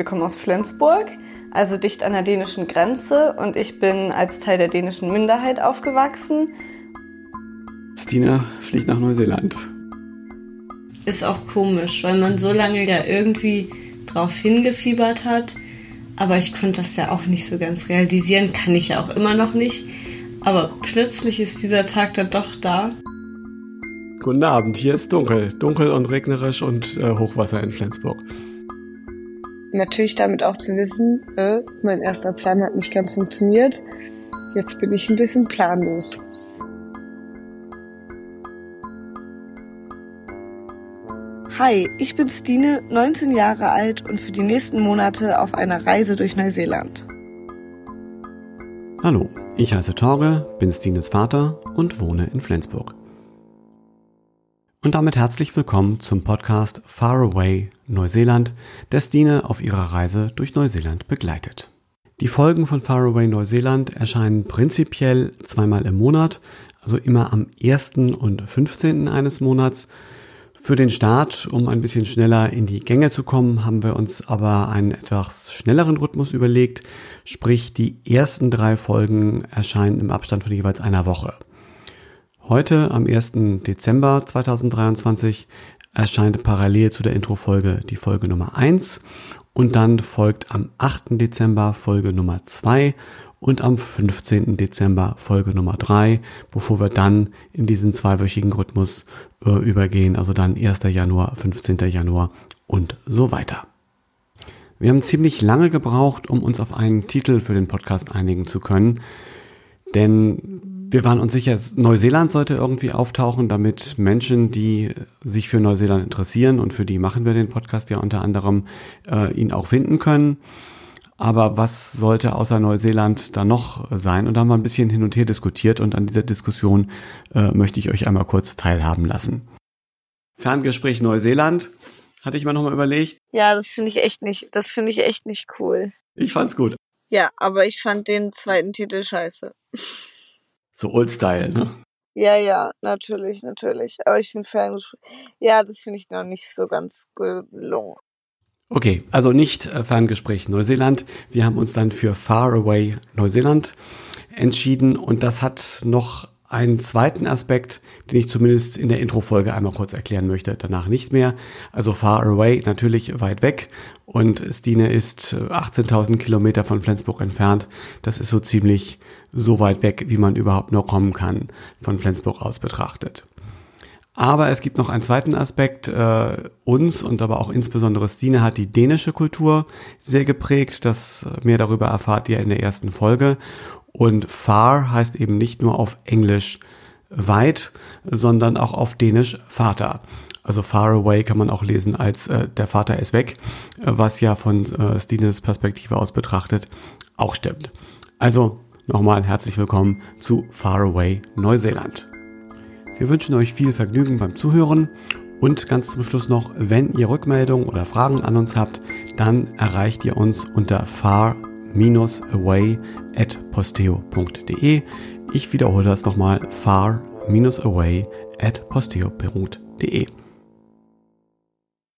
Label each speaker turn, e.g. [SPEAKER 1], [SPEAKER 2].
[SPEAKER 1] Wir kommen aus Flensburg, also dicht an der dänischen Grenze und ich bin als Teil der dänischen Minderheit aufgewachsen.
[SPEAKER 2] Stina fliegt nach Neuseeland.
[SPEAKER 3] Ist auch komisch, weil man so lange ja irgendwie drauf hingefiebert hat. Aber ich konnte das ja auch nicht so ganz realisieren, kann ich ja auch immer noch nicht. Aber plötzlich ist dieser Tag dann doch da.
[SPEAKER 2] Guten Abend, hier ist dunkel. Dunkel und regnerisch und äh, Hochwasser in Flensburg.
[SPEAKER 1] Natürlich damit auch zu wissen, äh, mein erster Plan hat nicht ganz funktioniert. Jetzt bin ich ein bisschen planlos. Hi, ich bin Stine, 19 Jahre alt und für die nächsten Monate auf einer Reise durch Neuseeland.
[SPEAKER 2] Hallo, ich heiße Torge, bin Stines Vater und wohne in Flensburg. Und damit herzlich willkommen zum Podcast Far Away Neuseeland, der Stine auf ihrer Reise durch Neuseeland begleitet. Die Folgen von Far Away Neuseeland erscheinen prinzipiell zweimal im Monat, also immer am 1. und 15. eines Monats. Für den Start, um ein bisschen schneller in die Gänge zu kommen, haben wir uns aber einen etwas schnelleren Rhythmus überlegt, sprich die ersten drei Folgen erscheinen im Abstand von jeweils einer Woche. Heute, am 1. Dezember 2023, erscheint parallel zu der Introfolge die Folge Nummer 1 und dann folgt am 8. Dezember Folge Nummer 2 und am 15. Dezember Folge Nummer 3, bevor wir dann in diesen zweiwöchigen Rhythmus äh, übergehen, also dann 1. Januar, 15. Januar und so weiter. Wir haben ziemlich lange gebraucht, um uns auf einen Titel für den Podcast einigen zu können, denn wir waren uns sicher, Neuseeland sollte irgendwie auftauchen, damit Menschen, die sich für Neuseeland interessieren und für die machen wir den Podcast ja unter anderem, äh, ihn auch finden können. Aber was sollte außer Neuseeland da noch sein? Und da haben wir ein bisschen hin und her diskutiert und an dieser Diskussion äh, möchte ich euch einmal kurz teilhaben lassen. Ferngespräch Neuseeland, hatte ich mir nochmal überlegt.
[SPEAKER 1] Ja, das finde ich echt nicht, das finde ich echt nicht cool.
[SPEAKER 2] Ich fand's gut.
[SPEAKER 1] Ja, aber ich fand den zweiten Titel scheiße.
[SPEAKER 2] So Old Style, ne?
[SPEAKER 1] Ja, ja, natürlich, natürlich. Aber ich finde Ferngespräch, ja, das finde ich noch nicht so ganz gelungen.
[SPEAKER 2] Okay, also nicht äh, Ferngespräch Neuseeland. Wir haben uns dann für Far Away Neuseeland entschieden und das hat noch einen zweiten Aspekt, den ich zumindest in der Introfolge einmal kurz erklären möchte, danach nicht mehr. Also Far Away natürlich weit weg und Stine ist 18.000 äh, Kilometer von Flensburg entfernt. Das ist so ziemlich so weit weg, wie man überhaupt nur kommen kann, von Flensburg aus betrachtet. Aber es gibt noch einen zweiten Aspekt. Äh, uns und aber auch insbesondere Stine hat die dänische Kultur sehr geprägt. Das äh, mehr darüber erfahrt ihr in der ersten Folge. Und far heißt eben nicht nur auf Englisch weit, sondern auch auf Dänisch Vater. Also far away kann man auch lesen als äh, der Vater ist weg, was ja von äh, Stines Perspektive aus betrachtet auch stimmt. Also nochmal herzlich willkommen zu Far Away Neuseeland. Wir wünschen euch viel Vergnügen beim Zuhören und ganz zum Schluss noch, wenn ihr Rückmeldungen oder Fragen an uns habt, dann erreicht ihr uns unter far-away at posteo.de. Ich wiederhole das nochmal, far-away at posteo.de.